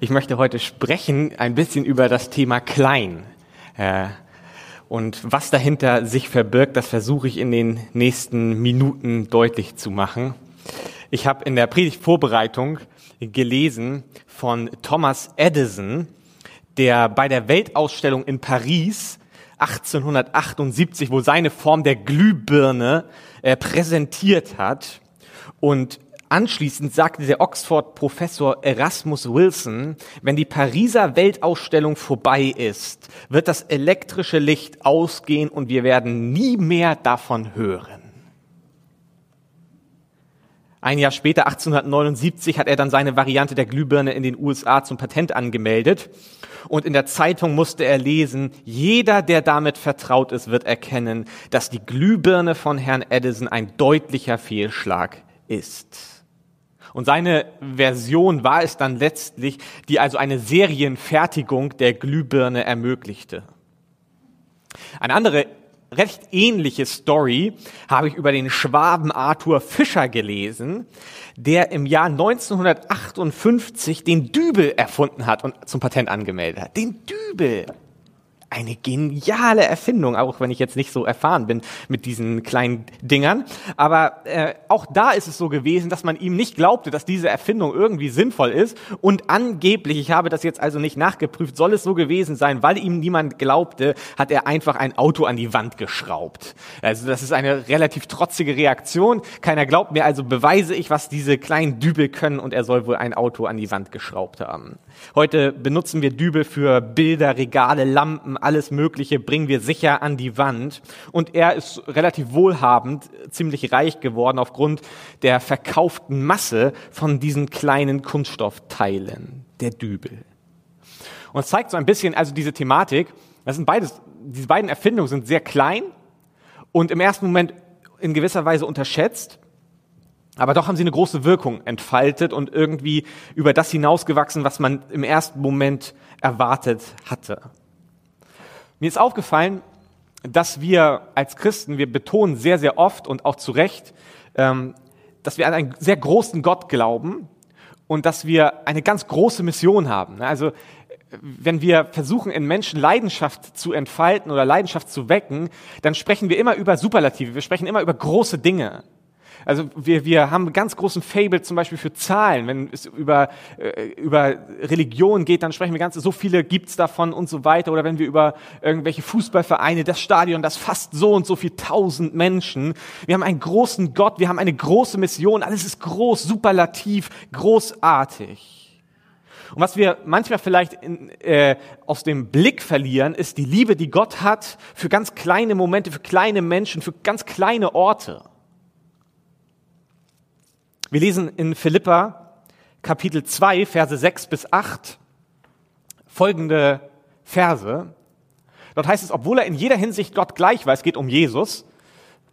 Ich möchte heute sprechen ein bisschen über das Thema klein. Äh, und was dahinter sich verbirgt, das versuche ich in den nächsten Minuten deutlich zu machen. Ich habe in der Predigtvorbereitung gelesen von Thomas Edison, der bei der Weltausstellung in Paris 1878 wohl seine Form der Glühbirne äh, präsentiert hat. Und Anschließend sagte der Oxford-Professor Erasmus Wilson, wenn die Pariser Weltausstellung vorbei ist, wird das elektrische Licht ausgehen und wir werden nie mehr davon hören. Ein Jahr später, 1879, hat er dann seine Variante der Glühbirne in den USA zum Patent angemeldet. Und in der Zeitung musste er lesen, jeder, der damit vertraut ist, wird erkennen, dass die Glühbirne von Herrn Edison ein deutlicher Fehlschlag ist. Und seine Version war es dann letztlich, die also eine Serienfertigung der Glühbirne ermöglichte. Eine andere recht ähnliche Story habe ich über den Schwaben Arthur Fischer gelesen, der im Jahr 1958 den Dübel erfunden hat und zum Patent angemeldet hat. Den Dübel eine geniale Erfindung, auch wenn ich jetzt nicht so erfahren bin mit diesen kleinen Dingern. Aber äh, auch da ist es so gewesen, dass man ihm nicht glaubte, dass diese Erfindung irgendwie sinnvoll ist. Und angeblich, ich habe das jetzt also nicht nachgeprüft, soll es so gewesen sein, weil ihm niemand glaubte, hat er einfach ein Auto an die Wand geschraubt. Also das ist eine relativ trotzige Reaktion. Keiner glaubt mir, also beweise ich, was diese kleinen Dübel können und er soll wohl ein Auto an die Wand geschraubt haben. Heute benutzen wir Dübel für Bilder, Regale, Lampen, alles Mögliche bringen wir sicher an die Wand. Und er ist relativ wohlhabend, ziemlich reich geworden aufgrund der verkauften Masse von diesen kleinen Kunststoffteilen, der Dübel. Und es zeigt so ein bisschen, also diese Thematik, das sind beides, diese beiden Erfindungen sind sehr klein und im ersten Moment in gewisser Weise unterschätzt. Aber doch haben sie eine große Wirkung entfaltet und irgendwie über das hinausgewachsen, was man im ersten Moment erwartet hatte. Mir ist aufgefallen, dass wir als Christen, wir betonen sehr, sehr oft und auch zu Recht, ähm, dass wir an einen sehr großen Gott glauben und dass wir eine ganz große Mission haben. Also wenn wir versuchen, in Menschen Leidenschaft zu entfalten oder Leidenschaft zu wecken, dann sprechen wir immer über Superlative, wir sprechen immer über große Dinge. Also wir, wir haben ganz großen Fable zum Beispiel für Zahlen. Wenn es über, äh, über Religion geht, dann sprechen wir ganz, so viele gibt's davon und so weiter. Oder wenn wir über irgendwelche Fußballvereine, das Stadion, das fast so und so viel tausend Menschen. Wir haben einen großen Gott, wir haben eine große Mission. Alles ist groß, superlativ, großartig. Und was wir manchmal vielleicht in, äh, aus dem Blick verlieren, ist die Liebe, die Gott hat für ganz kleine Momente, für kleine Menschen, für ganz kleine Orte. Wir lesen in Philippa Kapitel 2, Verse 6 bis 8 folgende Verse. Dort heißt es, obwohl er in jeder Hinsicht Gott gleich war, es geht um Jesus,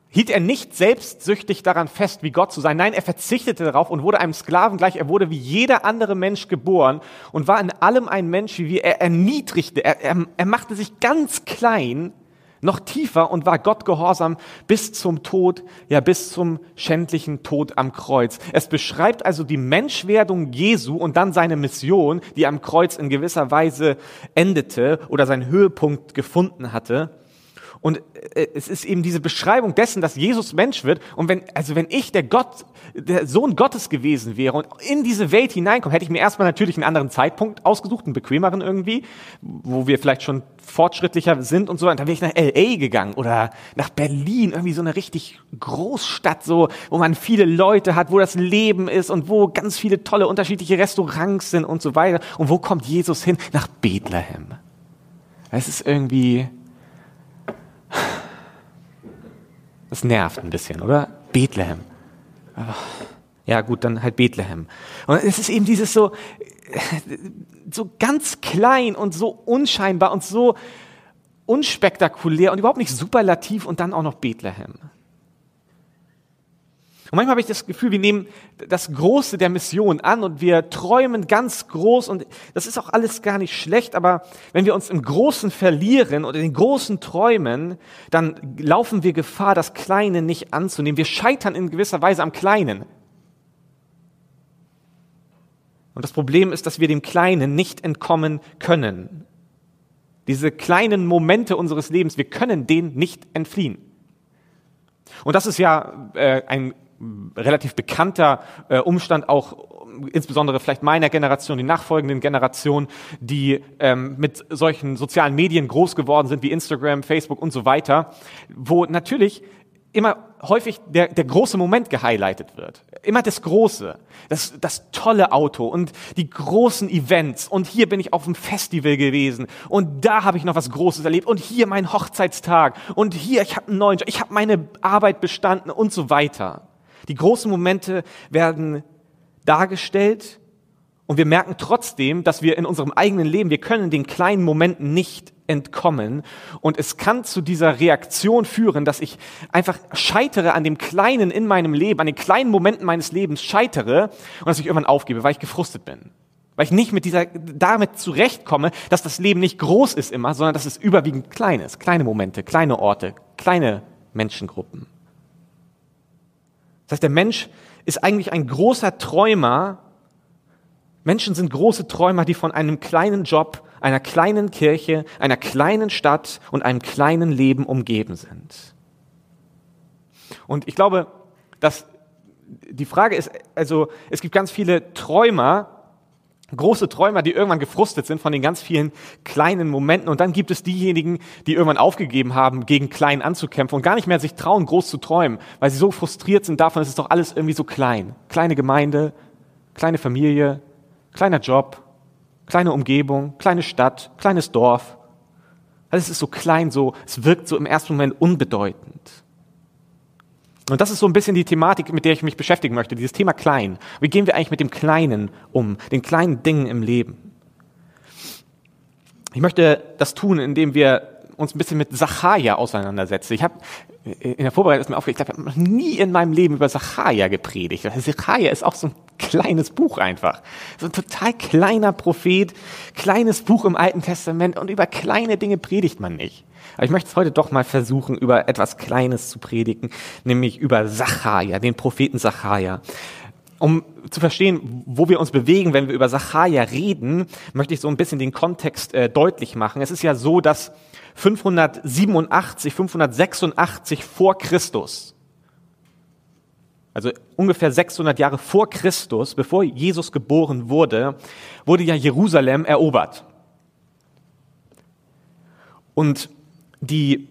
hielt er nicht selbstsüchtig daran fest, wie Gott zu sein. Nein, er verzichtete darauf und wurde einem Sklaven gleich. Er wurde wie jeder andere Mensch geboren und war in allem ein Mensch wie wir. Er erniedrigte, er, er, er machte sich ganz klein noch tiefer und war Gott gehorsam bis zum Tod, ja bis zum schändlichen Tod am Kreuz. Es beschreibt also die Menschwerdung Jesu und dann seine Mission, die am Kreuz in gewisser Weise endete oder seinen Höhepunkt gefunden hatte. Und äh, es ist eben diese Beschreibung dessen, dass Jesus Mensch wird. Und wenn, also wenn ich der Gott, der Sohn Gottes gewesen wäre und in diese Welt hineinkomme, hätte ich mir erstmal natürlich einen anderen Zeitpunkt ausgesucht, einen bequemeren irgendwie, wo wir vielleicht schon fortschrittlicher sind und so. Und dann wäre ich nach L.A. gegangen oder nach Berlin, irgendwie so eine richtig Großstadt, so, wo man viele Leute hat, wo das Leben ist und wo ganz viele tolle unterschiedliche Restaurants sind und so weiter. Und wo kommt Jesus hin? Nach Bethlehem. Es ist irgendwie, das nervt ein bisschen, oder? Bethlehem. Ja, gut, dann halt Bethlehem. Und es ist eben dieses so, so ganz klein und so unscheinbar und so unspektakulär und überhaupt nicht superlativ und dann auch noch Bethlehem. Und manchmal habe ich das Gefühl, wir nehmen das Große der Mission an und wir träumen ganz groß und das ist auch alles gar nicht schlecht, aber wenn wir uns im Großen verlieren oder in den großen Träumen, dann laufen wir Gefahr, das Kleine nicht anzunehmen. Wir scheitern in gewisser Weise am Kleinen. Und das Problem ist, dass wir dem Kleinen nicht entkommen können. Diese kleinen Momente unseres Lebens, wir können denen nicht entfliehen. Und das ist ja äh, ein relativ bekannter äh, Umstand auch insbesondere vielleicht meiner Generation, die nachfolgenden Generationen, die ähm, mit solchen sozialen Medien groß geworden sind wie Instagram, Facebook und so weiter, wo natürlich immer häufig der, der große Moment gehighlightet wird. Immer das Große, das, das tolle Auto und die großen Events. Und hier bin ich auf dem Festival gewesen und da habe ich noch was Großes erlebt und hier mein Hochzeitstag und hier ich habe einen neuen Job, ich habe meine Arbeit bestanden und so weiter. Die großen Momente werden dargestellt und wir merken trotzdem, dass wir in unserem eigenen Leben, wir können den kleinen Momenten nicht entkommen und es kann zu dieser Reaktion führen, dass ich einfach scheitere an dem Kleinen in meinem Leben, an den kleinen Momenten meines Lebens scheitere und dass ich irgendwann aufgebe, weil ich gefrustet bin. Weil ich nicht mit dieser, damit zurechtkomme, dass das Leben nicht groß ist immer, sondern dass es überwiegend klein ist. Kleine Momente, kleine Orte, kleine Menschengruppen. Das heißt, der Mensch ist eigentlich ein großer Träumer. Menschen sind große Träumer, die von einem kleinen Job, einer kleinen Kirche, einer kleinen Stadt und einem kleinen Leben umgeben sind. Und ich glaube, dass die Frage ist, also es gibt ganz viele Träumer, große Träumer, die irgendwann gefrustet sind von den ganz vielen kleinen Momenten. Und dann gibt es diejenigen, die irgendwann aufgegeben haben, gegen klein anzukämpfen und gar nicht mehr sich trauen, groß zu träumen, weil sie so frustriert sind davon, es ist doch alles irgendwie so klein. Kleine Gemeinde, kleine Familie, kleiner Job, kleine Umgebung, kleine Stadt, kleines Dorf. Alles ist so klein, so, es wirkt so im ersten Moment unbedeutend. Und das ist so ein bisschen die Thematik, mit der ich mich beschäftigen möchte, dieses Thema klein. Wie gehen wir eigentlich mit dem Kleinen um, den kleinen Dingen im Leben? Ich möchte das tun, indem wir uns ein bisschen mit Sacharja auseinandersetzen. Ich habe in der Vorbereitung ist mir aufgeregt, ich habe noch nie in meinem Leben über Sacharja gepredigt. Sacharja ist auch so ein kleines Buch einfach. So ein total kleiner Prophet, kleines Buch im Alten Testament und über kleine Dinge predigt man nicht. Aber ich möchte es heute doch mal versuchen, über etwas Kleines zu predigen, nämlich über Sacharja, den Propheten Sacharja. Um zu verstehen, wo wir uns bewegen, wenn wir über Sacharja reden, möchte ich so ein bisschen den Kontext äh, deutlich machen. Es ist ja so, dass 587, 586 vor Christus, also ungefähr 600 Jahre vor Christus, bevor Jesus geboren wurde, wurde ja Jerusalem erobert. Und die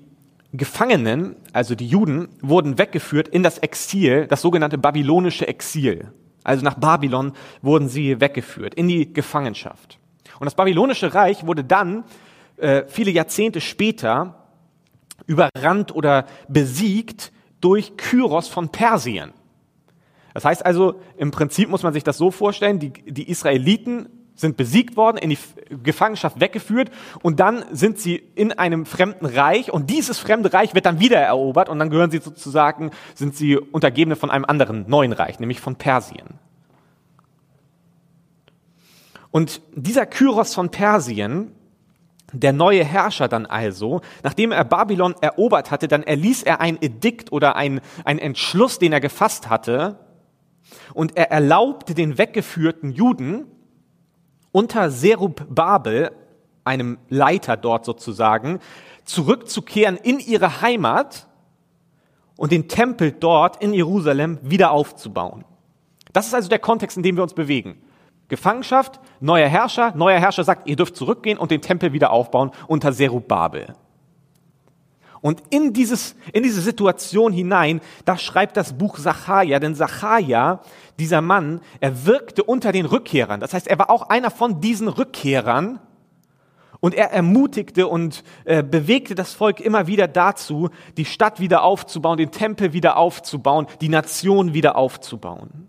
Gefangenen, also die Juden, wurden weggeführt in das Exil, das sogenannte babylonische Exil. Also nach Babylon wurden sie weggeführt, in die Gefangenschaft. Und das babylonische Reich wurde dann äh, viele Jahrzehnte später überrannt oder besiegt durch Kyros von Persien. Das heißt also, im Prinzip muss man sich das so vorstellen, die, die Israeliten sind besiegt worden, in die Gefangenschaft weggeführt und dann sind sie in einem fremden Reich und dieses fremde Reich wird dann wieder erobert und dann gehören sie sozusagen, sind sie Untergebene von einem anderen neuen Reich, nämlich von Persien. Und dieser Kyros von Persien, der neue Herrscher dann also, nachdem er Babylon erobert hatte, dann erließ er ein Edikt oder ein, ein Entschluss, den er gefasst hatte, und er erlaubte den weggeführten Juden, unter Serub Babel, einem Leiter dort sozusagen, zurückzukehren in ihre Heimat und den Tempel dort in Jerusalem wieder aufzubauen. Das ist also der Kontext, in dem wir uns bewegen. Gefangenschaft, neuer Herrscher, neuer Herrscher sagt, ihr dürft zurückgehen und den Tempel wieder aufbauen unter Babel. Und in, dieses, in diese Situation hinein, da schreibt das Buch Sacharja, denn Sacharja, dieser Mann, er wirkte unter den Rückkehrern. Das heißt, er war auch einer von diesen Rückkehrern und er ermutigte und äh, bewegte das Volk immer wieder dazu, die Stadt wieder aufzubauen, den Tempel wieder aufzubauen, die Nation wieder aufzubauen.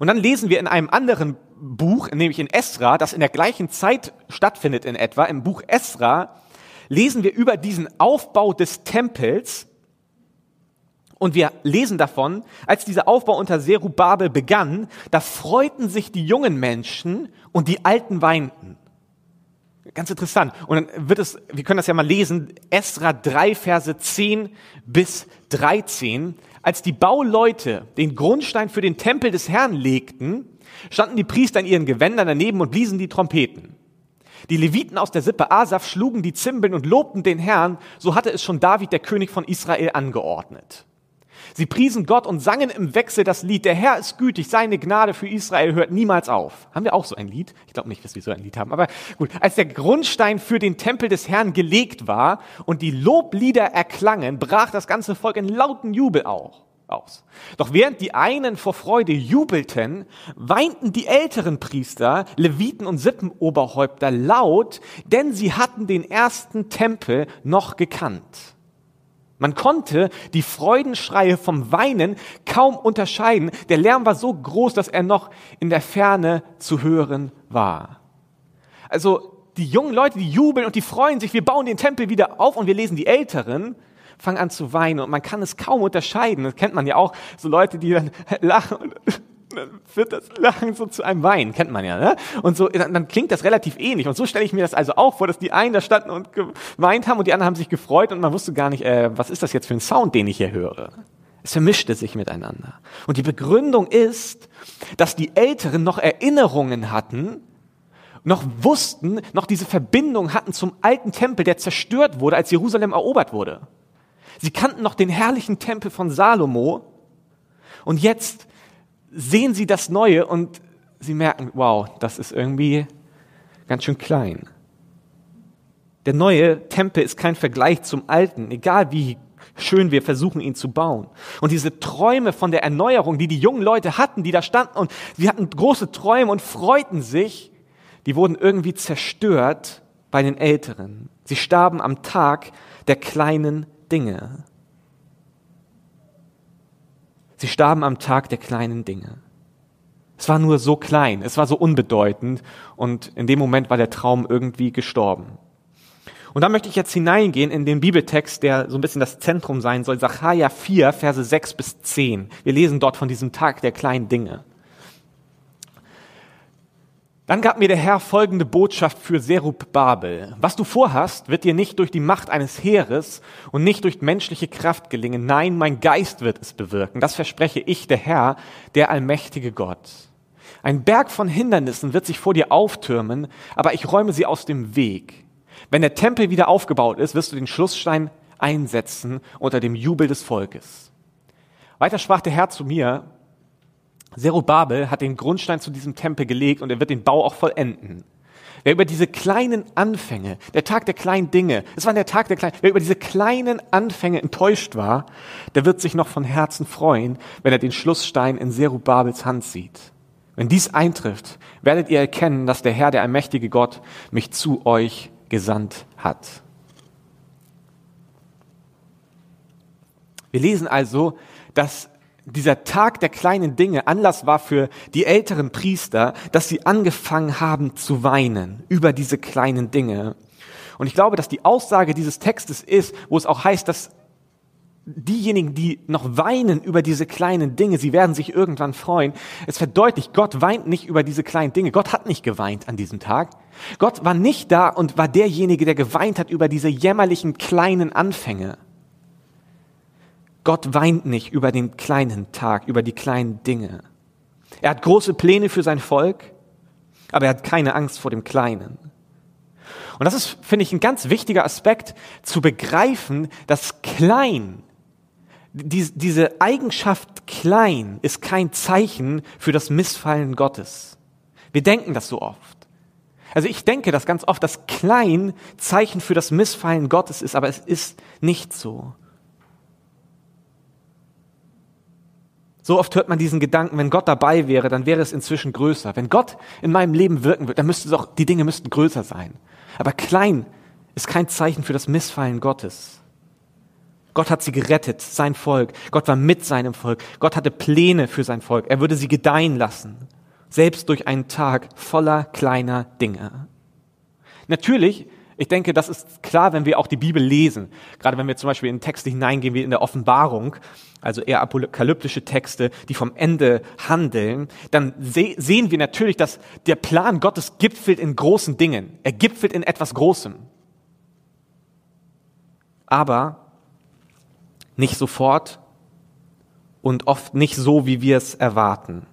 Und dann lesen wir in einem anderen Buch, nämlich in Esra, das in der gleichen Zeit stattfindet in etwa, im Buch Esra, lesen wir über diesen Aufbau des Tempels und wir lesen davon, als dieser Aufbau unter Serubabel begann, da freuten sich die jungen Menschen und die Alten weinten. Ganz interessant. Und dann wird es, wir können das ja mal lesen, Esra 3, Verse 10 bis 13. als die Bauleute den Grundstein für den Tempel des Herrn legten, standen die Priester in ihren Gewändern daneben und bliesen die Trompeten. Die Leviten aus der Sippe Asaf schlugen die Zimbeln und lobten den Herrn, so hatte es schon David, der König von Israel, angeordnet. Sie priesen Gott und sangen im Wechsel das Lied, der Herr ist gütig, seine Gnade für Israel hört niemals auf. Haben wir auch so ein Lied? Ich glaube nicht, dass wir so ein Lied haben, aber gut. Als der Grundstein für den Tempel des Herrn gelegt war und die Loblieder erklangen, brach das ganze Volk in lauten Jubel auch aus. Doch während die einen vor Freude jubelten, weinten die älteren Priester, Leviten und Sippenoberhäupter laut, denn sie hatten den ersten Tempel noch gekannt. Man konnte die Freudenschreie vom Weinen kaum unterscheiden. Der Lärm war so groß, dass er noch in der Ferne zu hören war. Also die jungen Leute, die jubeln und die freuen sich, wir bauen den Tempel wieder auf und wir lesen die Älteren, fangen an zu weinen und man kann es kaum unterscheiden. Das kennt man ja auch, so Leute, die dann lachen und wird das Lachen so zu einem Wein, kennt man ja, ne? Und so, dann, dann klingt das relativ ähnlich. Und so stelle ich mir das also auch vor, dass die einen da standen und geweint haben und die anderen haben sich gefreut und man wusste gar nicht, äh, was ist das jetzt für ein Sound, den ich hier höre. Es vermischte sich miteinander. Und die Begründung ist, dass die Älteren noch Erinnerungen hatten, noch wussten, noch diese Verbindung hatten zum alten Tempel, der zerstört wurde, als Jerusalem erobert wurde. Sie kannten noch den herrlichen Tempel von Salomo. Und jetzt sehen sie das Neue und sie merken, wow, das ist irgendwie ganz schön klein. Der neue Tempel ist kein Vergleich zum alten, egal wie schön wir versuchen, ihn zu bauen. Und diese Träume von der Erneuerung, die die jungen Leute hatten, die da standen und sie hatten große Träume und freuten sich, die wurden irgendwie zerstört bei den Älteren. Sie starben am Tag der kleinen Dinge. Sie starben am Tag der kleinen Dinge. Es war nur so klein, es war so unbedeutend und in dem Moment war der Traum irgendwie gestorben. Und da möchte ich jetzt hineingehen in den Bibeltext, der so ein bisschen das Zentrum sein soll, Sacharja 4, Verse 6 bis 10. Wir lesen dort von diesem Tag der kleinen Dinge. Dann gab mir der Herr folgende Botschaft für Serub Babel. Was du vorhast, wird dir nicht durch die Macht eines Heeres und nicht durch menschliche Kraft gelingen. Nein, mein Geist wird es bewirken. Das verspreche ich, der Herr, der allmächtige Gott. Ein Berg von Hindernissen wird sich vor dir auftürmen, aber ich räume sie aus dem Weg. Wenn der Tempel wieder aufgebaut ist, wirst du den Schlussstein einsetzen unter dem Jubel des Volkes. Weiter sprach der Herr zu mir, Zerubabel hat den Grundstein zu diesem Tempel gelegt und er wird den Bau auch vollenden. Wer über diese kleinen Anfänge, der Tag der kleinen Dinge, es war der Tag der kleinen, wer über diese kleinen Anfänge enttäuscht war, der wird sich noch von Herzen freuen, wenn er den Schlussstein in Zerubabels Hand sieht. Wenn dies eintrifft, werdet ihr erkennen, dass der Herr, der allmächtige Gott, mich zu euch gesandt hat. Wir lesen also, dass dieser Tag der kleinen Dinge Anlass war für die älteren Priester, dass sie angefangen haben zu weinen über diese kleinen Dinge. Und ich glaube, dass die Aussage dieses Textes ist, wo es auch heißt, dass diejenigen, die noch weinen über diese kleinen Dinge, sie werden sich irgendwann freuen. Es verdeutlicht, Gott weint nicht über diese kleinen Dinge. Gott hat nicht geweint an diesem Tag. Gott war nicht da und war derjenige, der geweint hat über diese jämmerlichen kleinen Anfänge. Gott weint nicht über den kleinen Tag, über die kleinen Dinge. Er hat große Pläne für sein Volk, aber er hat keine Angst vor dem Kleinen. Und das ist, finde ich, ein ganz wichtiger Aspekt, zu begreifen, dass klein, diese Eigenschaft klein ist kein Zeichen für das Missfallen Gottes. Wir denken das so oft. Also ich denke das ganz oft, dass klein Zeichen für das Missfallen Gottes ist, aber es ist nicht so. So oft hört man diesen Gedanken, wenn Gott dabei wäre, dann wäre es inzwischen größer. Wenn Gott in meinem Leben wirken würde, dann müsste auch, die Dinge müssten größer sein. Aber klein ist kein Zeichen für das Missfallen Gottes. Gott hat sie gerettet, sein Volk. Gott war mit seinem Volk. Gott hatte Pläne für sein Volk. Er würde sie gedeihen lassen. Selbst durch einen Tag voller kleiner Dinge. Natürlich ich denke, das ist klar, wenn wir auch die Bibel lesen. Gerade wenn wir zum Beispiel in Texte hineingehen wie in der Offenbarung, also eher apokalyptische Texte, die vom Ende handeln, dann sehen wir natürlich, dass der Plan Gottes gipfelt in großen Dingen. Er gipfelt in etwas Großem. Aber nicht sofort und oft nicht so, wie wir es erwarten.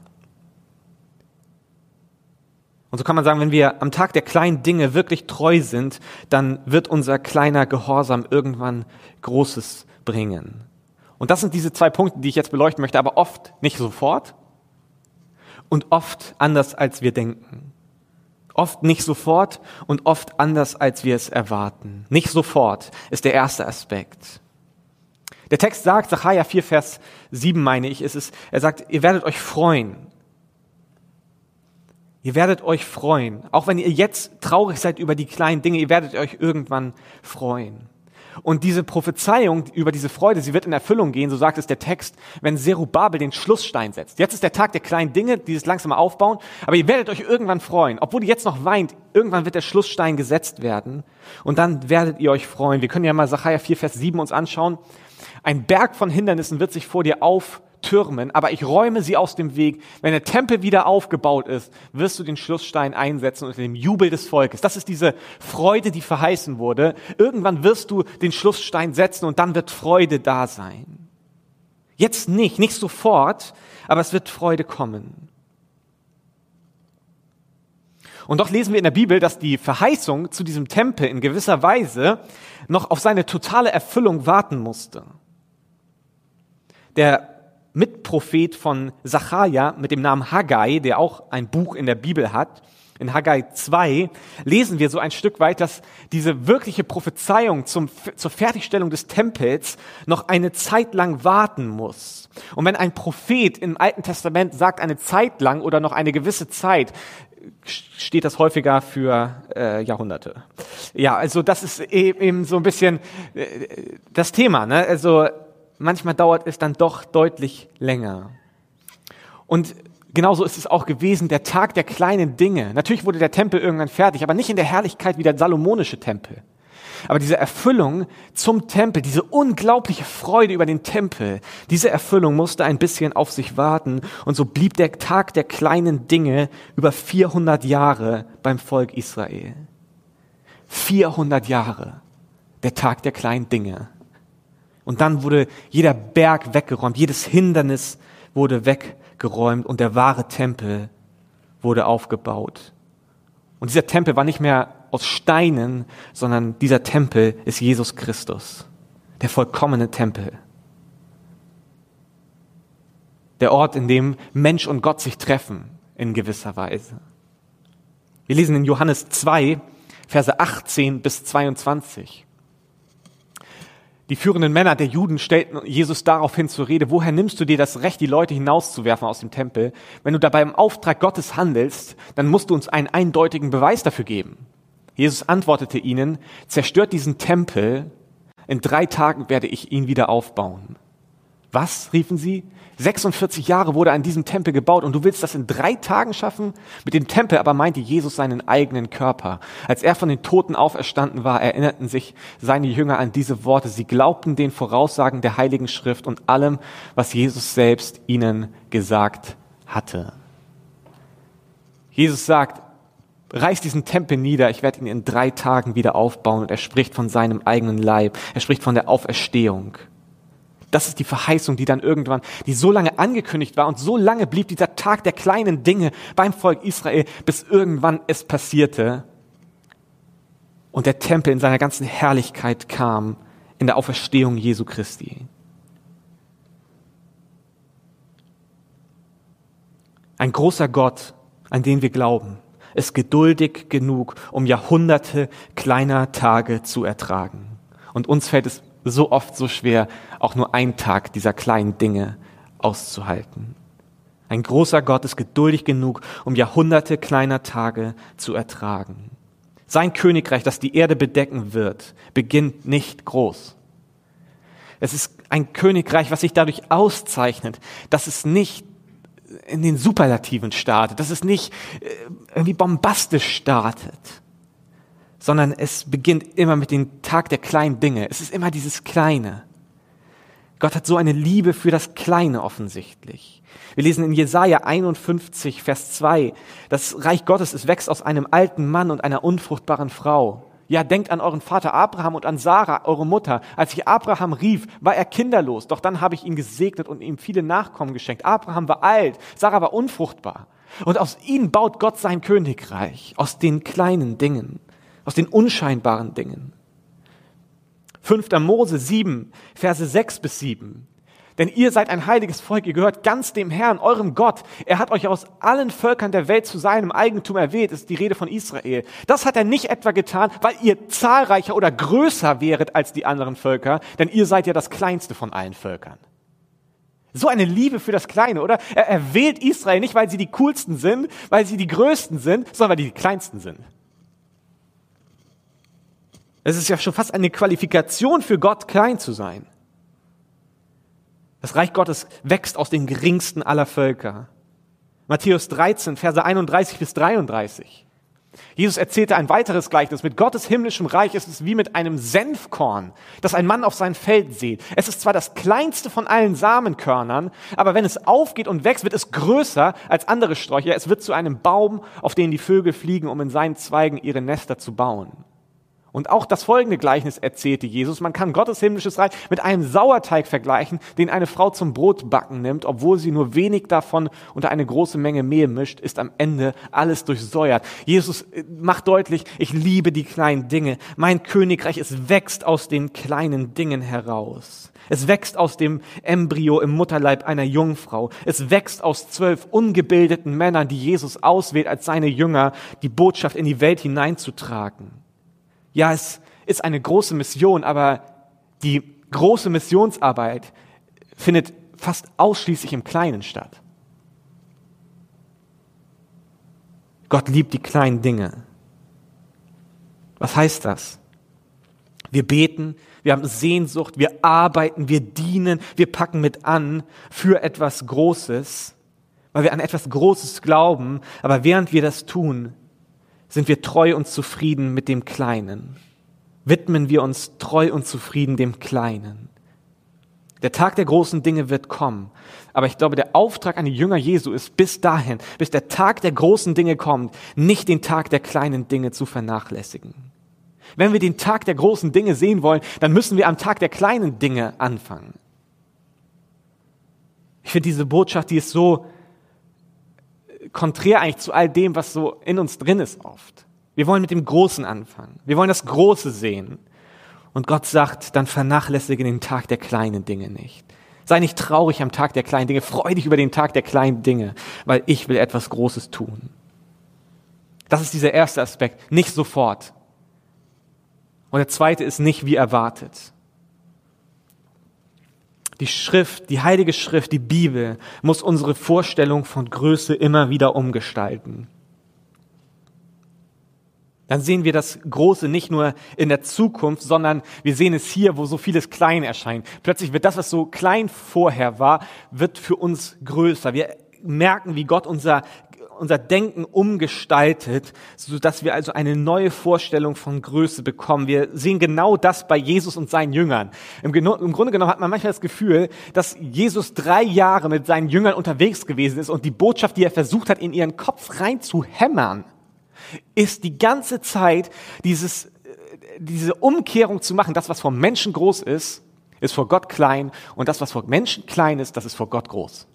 Und so kann man sagen, wenn wir am Tag der kleinen Dinge wirklich treu sind, dann wird unser kleiner Gehorsam irgendwann Großes bringen. Und das sind diese zwei Punkte, die ich jetzt beleuchten möchte, aber oft nicht sofort und oft anders, als wir denken. Oft nicht sofort und oft anders, als wir es erwarten. Nicht sofort ist der erste Aspekt. Der Text sagt, Sacharja 4, Vers 7 meine ich, ist es, er sagt, ihr werdet euch freuen. Ihr werdet euch freuen. Auch wenn ihr jetzt traurig seid über die kleinen Dinge, ihr werdet euch irgendwann freuen. Und diese Prophezeiung über diese Freude, sie wird in Erfüllung gehen, so sagt es der Text, wenn Zerubabel den Schlussstein setzt. Jetzt ist der Tag der kleinen Dinge, dieses langsame Aufbauen, aber ihr werdet euch irgendwann freuen. Obwohl ihr jetzt noch weint, irgendwann wird der Schlussstein gesetzt werden und dann werdet ihr euch freuen. Wir können ja mal Sacharja 4, Vers 7 uns anschauen. Ein Berg von Hindernissen wird sich vor dir auftürmen, aber ich räume sie aus dem Weg. Wenn der Tempel wieder aufgebaut ist, wirst du den Schlussstein einsetzen unter dem Jubel des Volkes. Das ist diese Freude, die verheißen wurde. Irgendwann wirst du den Schlussstein setzen und dann wird Freude da sein. Jetzt nicht, nicht sofort, aber es wird Freude kommen. Und doch lesen wir in der Bibel, dass die Verheißung zu diesem Tempel in gewisser Weise noch auf seine totale Erfüllung warten musste. Der Mitprophet von Sacharja mit dem Namen Haggai, der auch ein Buch in der Bibel hat, in Haggai 2 lesen wir so ein Stück weit, dass diese wirkliche Prophezeiung zum, zur Fertigstellung des Tempels noch eine Zeit lang warten muss. Und wenn ein Prophet im Alten Testament sagt eine Zeit lang oder noch eine gewisse Zeit, steht das häufiger für äh, Jahrhunderte. Ja, also das ist e-, eben so ein bisschen äh, das Thema. Ne? Also manchmal dauert es dann doch deutlich länger. Und genauso ist es auch gewesen, der Tag der kleinen Dinge. Natürlich wurde der Tempel irgendwann fertig, aber nicht in der Herrlichkeit wie der salomonische Tempel. Aber diese Erfüllung zum Tempel, diese unglaubliche Freude über den Tempel, diese Erfüllung musste ein bisschen auf sich warten. Und so blieb der Tag der kleinen Dinge über 400 Jahre beim Volk Israel. 400 Jahre, der Tag der kleinen Dinge. Und dann wurde jeder Berg weggeräumt, jedes Hindernis wurde weggeräumt und der wahre Tempel wurde aufgebaut. Und dieser Tempel war nicht mehr aus Steinen, sondern dieser Tempel ist Jesus Christus, der vollkommene Tempel. Der Ort, in dem Mensch und Gott sich treffen, in gewisser Weise. Wir lesen in Johannes 2, Verse 18 bis 22. Die führenden Männer der Juden stellten Jesus daraufhin zur Rede, woher nimmst du dir das Recht, die Leute hinauszuwerfen aus dem Tempel? Wenn du dabei im Auftrag Gottes handelst, dann musst du uns einen eindeutigen Beweis dafür geben. Jesus antwortete ihnen, zerstört diesen Tempel, in drei Tagen werde ich ihn wieder aufbauen. Was, riefen sie? 46 Jahre wurde an diesem Tempel gebaut und du willst das in drei Tagen schaffen? Mit dem Tempel aber meinte Jesus seinen eigenen Körper. Als er von den Toten auferstanden war, erinnerten sich seine Jünger an diese Worte. Sie glaubten den Voraussagen der Heiligen Schrift und allem, was Jesus selbst ihnen gesagt hatte. Jesus sagt, reiß diesen Tempel nieder, ich werde ihn in drei Tagen wieder aufbauen und er spricht von seinem eigenen Leib. Er spricht von der Auferstehung. Das ist die Verheißung, die dann irgendwann, die so lange angekündigt war und so lange blieb dieser Tag der kleinen Dinge beim Volk Israel, bis irgendwann es passierte und der Tempel in seiner ganzen Herrlichkeit kam in der Auferstehung Jesu Christi. Ein großer Gott, an den wir glauben, ist geduldig genug, um Jahrhunderte kleiner Tage zu ertragen. Und uns fällt es so oft so schwer, auch nur einen Tag dieser kleinen Dinge auszuhalten. Ein großer Gott ist geduldig genug, um Jahrhunderte kleiner Tage zu ertragen. Sein Königreich, das die Erde bedecken wird, beginnt nicht groß. Es ist ein Königreich, was sich dadurch auszeichnet, dass es nicht in den Superlativen startet, dass es nicht äh, irgendwie bombastisch startet, sondern es beginnt immer mit dem Tag der kleinen Dinge. Es ist immer dieses Kleine. Gott hat so eine Liebe für das Kleine offensichtlich. Wir lesen in Jesaja 51, Vers 2, das Reich Gottes, es wächst aus einem alten Mann und einer unfruchtbaren Frau. Ja, denkt an euren Vater Abraham und an Sarah, eure Mutter. Als ich Abraham rief, war er kinderlos, doch dann habe ich ihn gesegnet und ihm viele Nachkommen geschenkt. Abraham war alt, Sarah war unfruchtbar. Und aus ihnen baut Gott sein Königreich, aus den kleinen Dingen, aus den unscheinbaren Dingen. 5. Mose 7, Verse 6 bis 7. Denn ihr seid ein heiliges Volk, ihr gehört ganz dem Herrn, eurem Gott. Er hat euch aus allen Völkern der Welt zu seinem Eigentum erwählt, ist die Rede von Israel. Das hat er nicht etwa getan, weil ihr zahlreicher oder größer wäret als die anderen Völker, denn ihr seid ja das kleinste von allen Völkern. So eine Liebe für das Kleine, oder? Er, er wählt Israel nicht, weil sie die coolsten sind, weil sie die größten sind, sondern weil die, die kleinsten sind. Es ist ja schon fast eine Qualifikation für Gott, klein zu sein. Das Reich Gottes wächst aus den geringsten aller Völker. Matthäus 13, Verse 31 bis 33. Jesus erzählte ein weiteres Gleichnis. Mit Gottes himmlischem Reich ist es wie mit einem Senfkorn, das ein Mann auf sein Feld sieht. Es ist zwar das kleinste von allen Samenkörnern, aber wenn es aufgeht und wächst, wird es größer als andere Sträucher. Es wird zu einem Baum, auf den die Vögel fliegen, um in seinen Zweigen ihre Nester zu bauen. Und auch das folgende Gleichnis erzählte Jesus. Man kann Gottes himmlisches Reich mit einem Sauerteig vergleichen, den eine Frau zum Brotbacken nimmt. Obwohl sie nur wenig davon unter eine große Menge Mehl mischt, ist am Ende alles durchsäuert. Jesus äh, macht deutlich, ich liebe die kleinen Dinge. Mein Königreich, es wächst aus den kleinen Dingen heraus. Es wächst aus dem Embryo im Mutterleib einer Jungfrau. Es wächst aus zwölf ungebildeten Männern, die Jesus auswählt, als seine Jünger die Botschaft in die Welt hineinzutragen. Ja, es ist eine große Mission, aber die große Missionsarbeit findet fast ausschließlich im Kleinen statt. Gott liebt die kleinen Dinge. Was heißt das? Wir beten, wir haben Sehnsucht, wir arbeiten, wir dienen, wir packen mit an für etwas Großes, weil wir an etwas Großes glauben, aber während wir das tun, sind wir treu und zufrieden mit dem Kleinen? Widmen wir uns treu und zufrieden dem Kleinen? Der Tag der großen Dinge wird kommen. Aber ich glaube, der Auftrag an die Jünger Jesu ist bis dahin, bis der Tag der großen Dinge kommt, nicht den Tag der kleinen Dinge zu vernachlässigen. Wenn wir den Tag der großen Dinge sehen wollen, dann müssen wir am Tag der kleinen Dinge anfangen. Ich finde diese Botschaft, die ist so konträr eigentlich zu all dem, was so in uns drin ist oft. Wir wollen mit dem Großen anfangen. Wir wollen das Große sehen. Und Gott sagt, dann vernachlässige den Tag der kleinen Dinge nicht. Sei nicht traurig am Tag der kleinen Dinge. Freu dich über den Tag der kleinen Dinge, weil ich will etwas Großes tun. Das ist dieser erste Aspekt. Nicht sofort. Und der zweite ist nicht wie erwartet. Die Schrift, die Heilige Schrift, die Bibel muss unsere Vorstellung von Größe immer wieder umgestalten. Dann sehen wir das Große nicht nur in der Zukunft, sondern wir sehen es hier, wo so vieles klein erscheint. Plötzlich wird das, was so klein vorher war, wird für uns größer. Wir merken, wie Gott unser unser Denken umgestaltet, so dass wir also eine neue Vorstellung von Größe bekommen. Wir sehen genau das bei Jesus und seinen Jüngern. Im, Im, Grunde genommen hat man manchmal das Gefühl, dass Jesus drei Jahre mit seinen Jüngern unterwegs gewesen ist und die Botschaft, die er versucht hat, in ihren Kopf reinzuhämmern, ist die ganze Zeit dieses, äh, diese Umkehrung zu machen. Das, was vor Menschen groß ist, ist vor Gott klein und das, was vor Menschen klein ist, das ist vor Gott groß.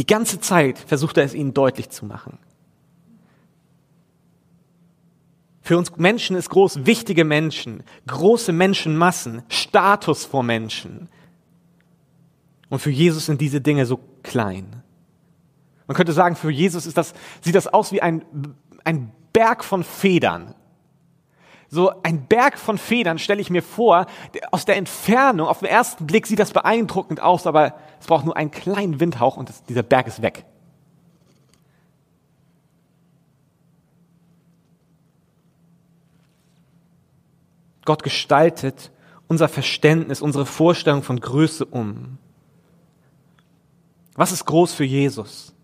Die ganze Zeit versucht er es ihnen deutlich zu machen. Für uns Menschen ist groß wichtige Menschen, große Menschenmassen, Status vor Menschen. Und für Jesus sind diese Dinge so klein. Man könnte sagen, für Jesus ist das, sieht das aus wie ein, ein Berg von Federn. So ein Berg von Federn stelle ich mir vor, aus der Entfernung, auf den ersten Blick sieht das beeindruckend aus, aber es braucht nur einen kleinen Windhauch und das, dieser Berg ist weg. Gott gestaltet unser Verständnis, unsere Vorstellung von Größe um. Was ist groß für Jesus?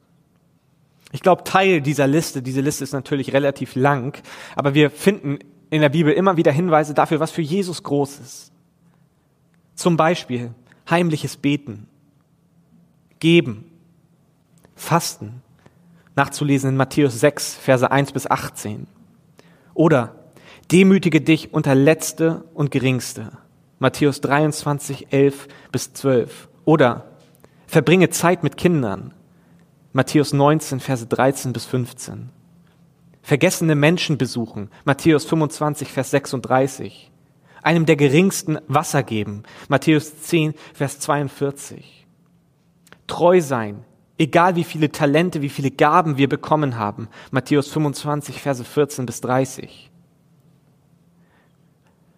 Ich glaube, Teil dieser Liste, diese Liste ist natürlich relativ lang, aber wir finden in der Bibel immer wieder Hinweise dafür, was für Jesus groß ist. Zum Beispiel heimliches Beten, Geben, Fasten, nachzulesen in Matthäus 6, Verse 1 bis 18. Oder Demütige dich unter Letzte und Geringste. Matthäus 23, 11 bis 12. Oder verbringe Zeit mit Kindern. Matthäus 19, Verse 13 bis 15. Vergessene Menschen besuchen. Matthäus 25, Vers 36. Einem der geringsten Wasser geben. Matthäus 10, Vers 42. Treu sein, egal wie viele Talente, wie viele Gaben wir bekommen haben. Matthäus 25, Verse 14 bis 30.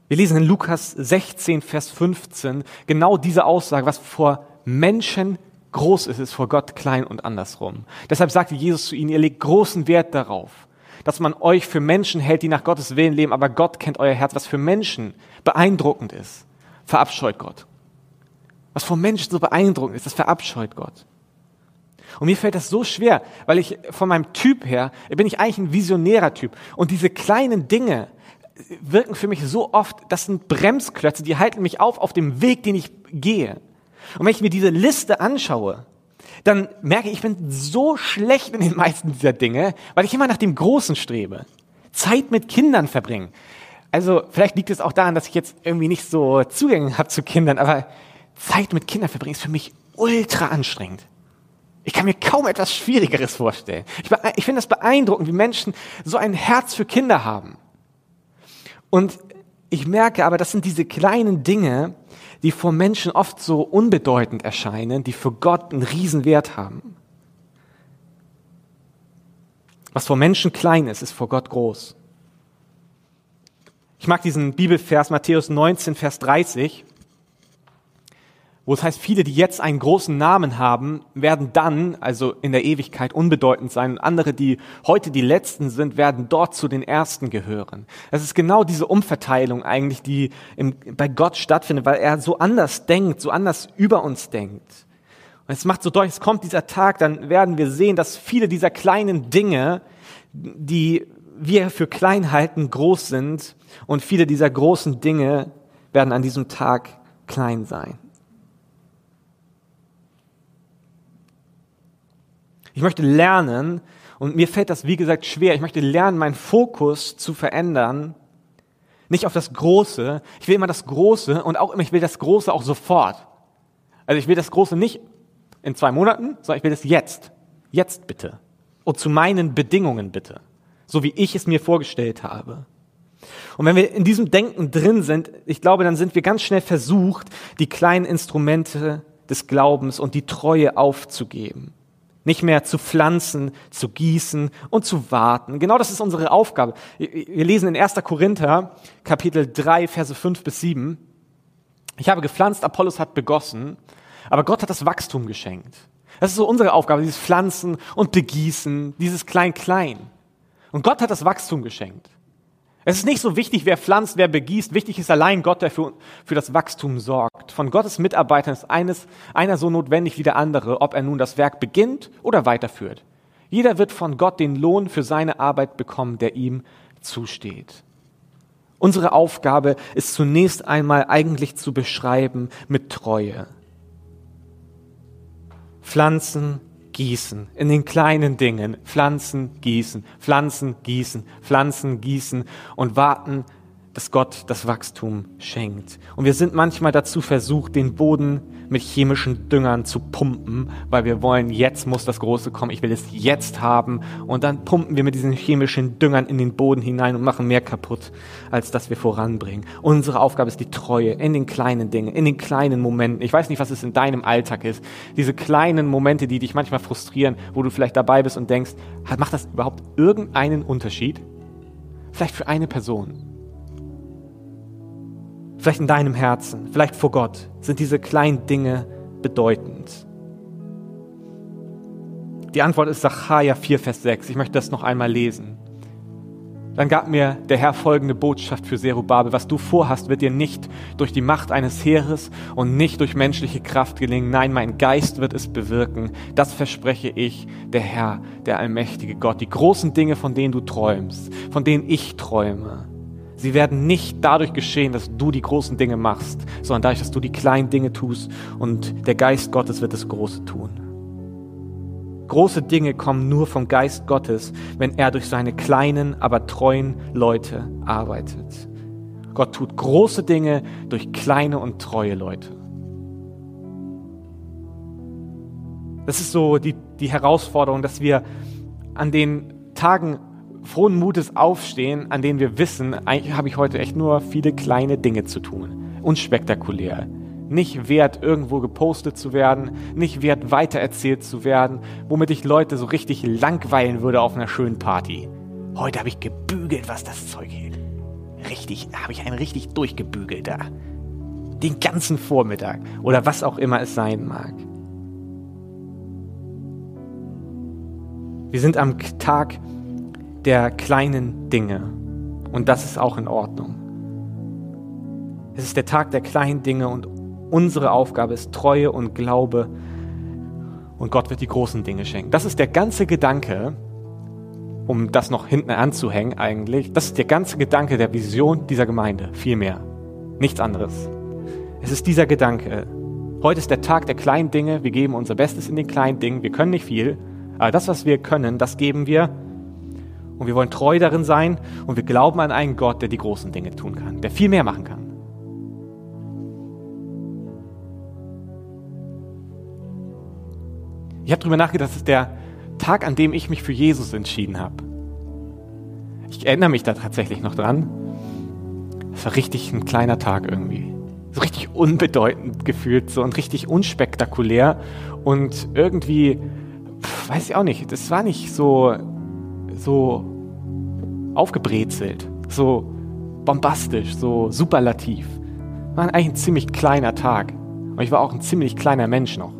Wir lesen in Lukas 16, Vers 15 genau diese Aussage, was vor Menschen groß ist, ist vor Gott klein und andersrum. Deshalb sagte Jesus zu ihnen, ihr legt großen Wert darauf, dass man euch für Menschen hält, die nach Gottes Willen leben, aber Gott kennt euer Herz, was für Menschen beeindruckend ist. Verabscheut Gott. Was vor Menschen so beeindruckend ist, das verabscheut Gott. Und mir fällt das so schwer, weil ich von meinem Typ her, bin ich eigentlich ein visionärer Typ. Und diese kleinen Dinge, wirken für mich so oft, das sind Bremsklötze, die halten mich auf auf dem Weg, den ich gehe. Und wenn ich mir diese Liste anschaue, dann merke ich, ich bin so schlecht in den meisten dieser Dinge, weil ich immer nach dem Großen strebe. Zeit mit Kindern verbringen. Also vielleicht liegt es auch daran, dass ich jetzt irgendwie nicht so Zugänge habe zu Kindern, aber Zeit mit Kindern verbringen ist für mich ultra anstrengend. Ich kann mir kaum etwas Schwierigeres vorstellen. Ich, ich finde das beeindruckend, wie Menschen so ein Herz für Kinder haben. Und ich merke aber, das sind diese kleinen Dinge, die vor Menschen oft so unbedeutend erscheinen, die für Gott einen Riesenwert haben. Was vor Menschen klein ist, ist vor Gott groß. Ich mag diesen Bibelvers Matthäus 19, Vers 30 wo es heißt, viele, die jetzt einen großen Namen haben, werden dann, also in der Ewigkeit, unbedeutend sein. Und andere, die heute die Letzten sind, werden dort zu den Ersten gehören. Es ist genau diese Umverteilung eigentlich, die im, bei Gott stattfindet, weil er so anders denkt, so anders über uns denkt. Und es macht so deutlich, es kommt dieser Tag, dann werden wir sehen, dass viele dieser kleinen Dinge, die wir für klein halten, groß sind. Und viele dieser großen Dinge werden an diesem Tag klein sein. Ich möchte lernen, und mir fällt das, wie gesagt, schwer, ich möchte lernen, meinen Fokus zu verändern, nicht auf das Große. Ich will immer das Große und auch immer, ich will das Große auch sofort. Also ich will das Große nicht in zwei Monaten, sondern ich will es jetzt. Jetzt bitte. Und zu meinen Bedingungen bitte. So wie ich es mir vorgestellt habe. Und wenn wir in diesem Denken drin sind, ich glaube, dann sind wir ganz schnell versucht, die kleinen Instrumente des Glaubens und die Treue aufzugeben nicht mehr zu pflanzen, zu gießen und zu warten. Genau das ist unsere Aufgabe. Wir lesen in 1. Korinther Kapitel 3, Verse 5 bis 7. Ich habe gepflanzt, Apollos hat begossen, aber Gott hat das Wachstum geschenkt. Das ist so unsere Aufgabe, dieses Pflanzen und Begießen, dieses Klein-Klein. Und Gott hat das Wachstum geschenkt. Es ist nicht so wichtig, wer pflanzt, wer begießt. Wichtig ist allein Gott, der für, für das Wachstum sorgt. Von Gottes Mitarbeitern ist eines, einer so notwendig wie der andere, ob er nun das Werk beginnt oder weiterführt. Jeder wird von Gott den Lohn für seine Arbeit bekommen, der ihm zusteht. Unsere Aufgabe ist zunächst einmal eigentlich zu beschreiben mit Treue. Pflanzen, gießen, in den kleinen Dingen, pflanzen, gießen, pflanzen, gießen, pflanzen, gießen und warten, dass Gott das Wachstum schenkt. Und wir sind manchmal dazu versucht, den Boden mit chemischen Düngern zu pumpen, weil wir wollen, jetzt muss das Große kommen, ich will es jetzt haben. Und dann pumpen wir mit diesen chemischen Düngern in den Boden hinein und machen mehr kaputt, als dass wir voranbringen. Unsere Aufgabe ist die Treue in den kleinen Dingen, in den kleinen Momenten. Ich weiß nicht, was es in deinem Alltag ist. Diese kleinen Momente, die dich manchmal frustrieren, wo du vielleicht dabei bist und denkst, macht das überhaupt irgendeinen Unterschied? Vielleicht für eine Person vielleicht in deinem Herzen, vielleicht vor Gott, sind diese kleinen Dinge bedeutend. Die Antwort ist Sacharja 4, Vers 6. Ich möchte das noch einmal lesen. Dann gab mir der Herr folgende Botschaft für Serubabel. Was du vorhast, wird dir nicht durch die Macht eines Heeres und nicht durch menschliche Kraft gelingen. Nein, mein Geist wird es bewirken. Das verspreche ich, der Herr, der allmächtige Gott. Die großen Dinge, von denen du träumst, von denen ich träume, Sie werden nicht dadurch geschehen, dass du die großen Dinge machst, sondern dadurch, dass du die kleinen Dinge tust und der Geist Gottes wird das Große tun. Große Dinge kommen nur vom Geist Gottes, wenn er durch seine kleinen, aber treuen Leute arbeitet. Gott tut große Dinge durch kleine und treue Leute. Das ist so die, die Herausforderung, dass wir an den Tagen frohen Mutes aufstehen, an denen wir wissen, eigentlich habe ich heute echt nur viele kleine Dinge zu tun. Unspektakulär. Nicht wert, irgendwo gepostet zu werden, nicht wert, weitererzählt zu werden, womit ich Leute so richtig langweilen würde auf einer schönen Party. Heute habe ich gebügelt, was das Zeug hält. Richtig, habe ich einen richtig durchgebügelt da. Den ganzen Vormittag oder was auch immer es sein mag. Wir sind am Tag der kleinen Dinge und das ist auch in Ordnung. Es ist der Tag der kleinen Dinge und unsere Aufgabe ist Treue und Glaube und Gott wird die großen Dinge schenken. Das ist der ganze Gedanke, um das noch hinten anzuhängen eigentlich, das ist der ganze Gedanke der Vision dieser Gemeinde, viel mehr. Nichts anderes. Es ist dieser Gedanke. Heute ist der Tag der kleinen Dinge, wir geben unser Bestes in den kleinen Dingen, wir können nicht viel, aber das, was wir können, das geben wir und wir wollen treu darin sein und wir glauben an einen Gott, der die großen Dinge tun kann, der viel mehr machen kann. Ich habe darüber nachgedacht, das ist der Tag, an dem ich mich für Jesus entschieden habe. Ich erinnere mich da tatsächlich noch dran. Es war richtig ein kleiner Tag irgendwie. So richtig unbedeutend gefühlt, so und richtig unspektakulär und irgendwie, pf, weiß ich auch nicht, das war nicht so, so aufgebrezelt, so bombastisch, so superlativ. War eigentlich ein ziemlich kleiner Tag. Und ich war auch ein ziemlich kleiner Mensch noch.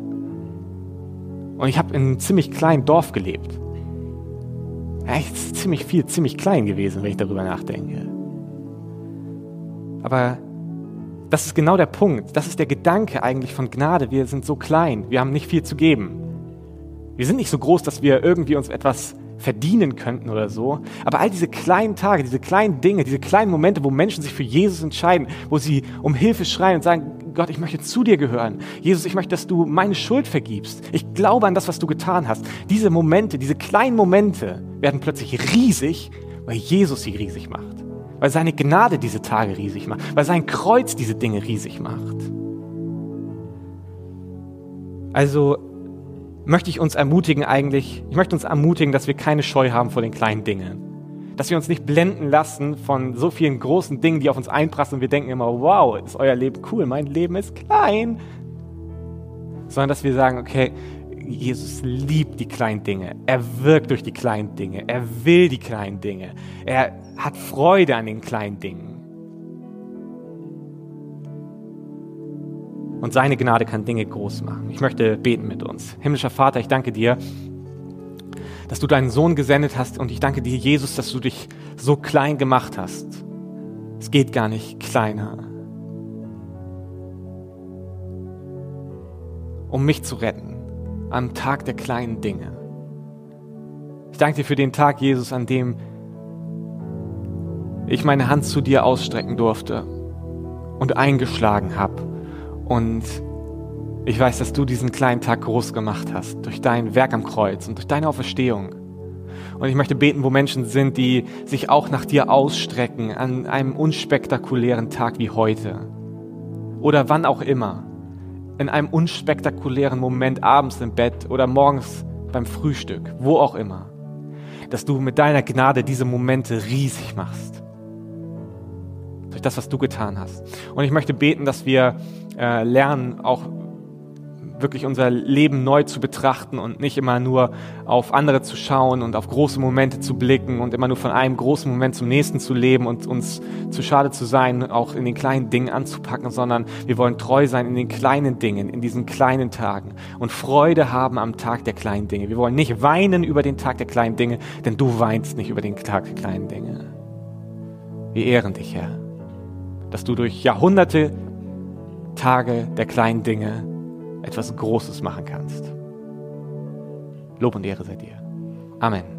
Und ich habe in einem ziemlich kleinen Dorf gelebt. Echt ziemlich viel, ziemlich klein gewesen, wenn ich darüber nachdenke. Aber das ist genau der Punkt. Das ist der Gedanke eigentlich von Gnade. Wir sind so klein. Wir haben nicht viel zu geben. Wir sind nicht so groß, dass wir irgendwie uns etwas verdienen könnten oder so. Aber all diese kleinen Tage, diese kleinen Dinge, diese kleinen Momente, wo Menschen sich für Jesus entscheiden, wo sie um Hilfe schreien und sagen, Gott, ich möchte zu dir gehören. Jesus, ich möchte, dass du meine Schuld vergibst. Ich glaube an das, was du getan hast. Diese Momente, diese kleinen Momente werden plötzlich riesig, weil Jesus sie riesig macht. Weil seine Gnade diese Tage riesig macht. Weil sein Kreuz diese Dinge riesig macht. Also möchte ich uns ermutigen eigentlich, ich möchte uns ermutigen, dass wir keine Scheu haben vor den kleinen Dingen. Dass wir uns nicht blenden lassen von so vielen großen Dingen, die auf uns einprassen und wir denken immer, wow, ist euer Leben cool, mein Leben ist klein. Sondern dass wir sagen, okay, Jesus liebt die kleinen Dinge. Er wirkt durch die kleinen Dinge. Er will die kleinen Dinge. Er hat Freude an den kleinen Dingen. Und seine Gnade kann Dinge groß machen. Ich möchte beten mit uns. Himmlischer Vater, ich danke dir, dass du deinen Sohn gesendet hast und ich danke dir, Jesus, dass du dich so klein gemacht hast. Es geht gar nicht kleiner. Um mich zu retten am Tag der kleinen Dinge. Ich danke dir für den Tag, Jesus, an dem ich meine Hand zu dir ausstrecken durfte und eingeschlagen habe und ich weiß, dass du diesen kleinen Tag groß gemacht hast, durch dein Werk am Kreuz und durch deine Auferstehung. Und ich möchte beten, wo Menschen sind, die sich auch nach dir ausstrecken an einem unspektakulären Tag wie heute. Oder wann auch immer. In einem unspektakulären Moment abends im Bett oder morgens beim Frühstück, wo auch immer. Dass du mit deiner Gnade diese Momente riesig machst. Durch das, was du getan hast. Und ich möchte beten, dass wir äh, lernen, auch wirklich unser Leben neu zu betrachten und nicht immer nur auf andere zu schauen und auf große Momente zu blicken und immer nur von einem großen Moment zum nächsten zu leben und uns zu schade zu sein, auch in den kleinen Dingen anzupacken, sondern wir wollen treu sein in den kleinen Dingen, in diesen kleinen Tagen und Freude haben am Tag der kleinen Dinge. Wir wollen nicht weinen über den Tag der kleinen Dinge, denn du weinst nicht über den Tag der kleinen Dinge. Wir ehren dich, Herr, dass du durch Jahrhunderte Tage der kleinen Dinge etwas Großes machen kannst. Lob und Ehre sei dir. Amen.